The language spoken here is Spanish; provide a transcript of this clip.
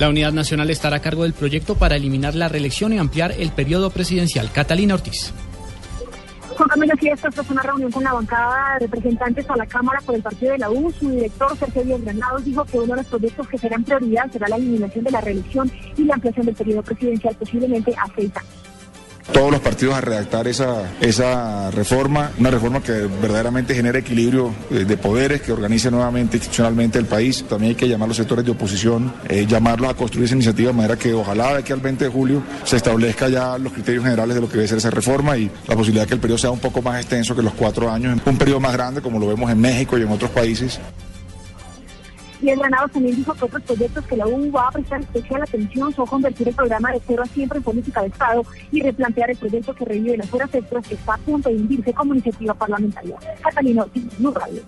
La Unidad Nacional estará a cargo del proyecto para eliminar la reelección y ampliar el periodo presidencial. Catalina Ortiz. Juan Camilo, sí, esta fue una reunión con la bancada de representantes a la Cámara por el partido de la U. Su director, Sergio Díaz Granados, dijo que uno de los proyectos que serán prioridad será la eliminación de la reelección y la ampliación del periodo presidencial, posiblemente a seis todos los partidos a redactar esa, esa reforma, una reforma que verdaderamente genere equilibrio eh, de poderes, que organice nuevamente institucionalmente el país. También hay que llamar a los sectores de oposición, eh, llamarlos a construir esa iniciativa de manera que ojalá de aquí al 20 de julio se establezca ya los criterios generales de lo que debe ser esa reforma y la posibilidad de que el periodo sea un poco más extenso que los cuatro años, un periodo más grande como lo vemos en México y en otros países. Y el ganado también dijo que otros proyectos que la U va a prestar especial atención son convertir el programa de cero a siempre en política de Estado y replantear el proyecto que revive las horas extras que está a punto de hundirse como iniciativa parlamentaria. Catalina, Radio.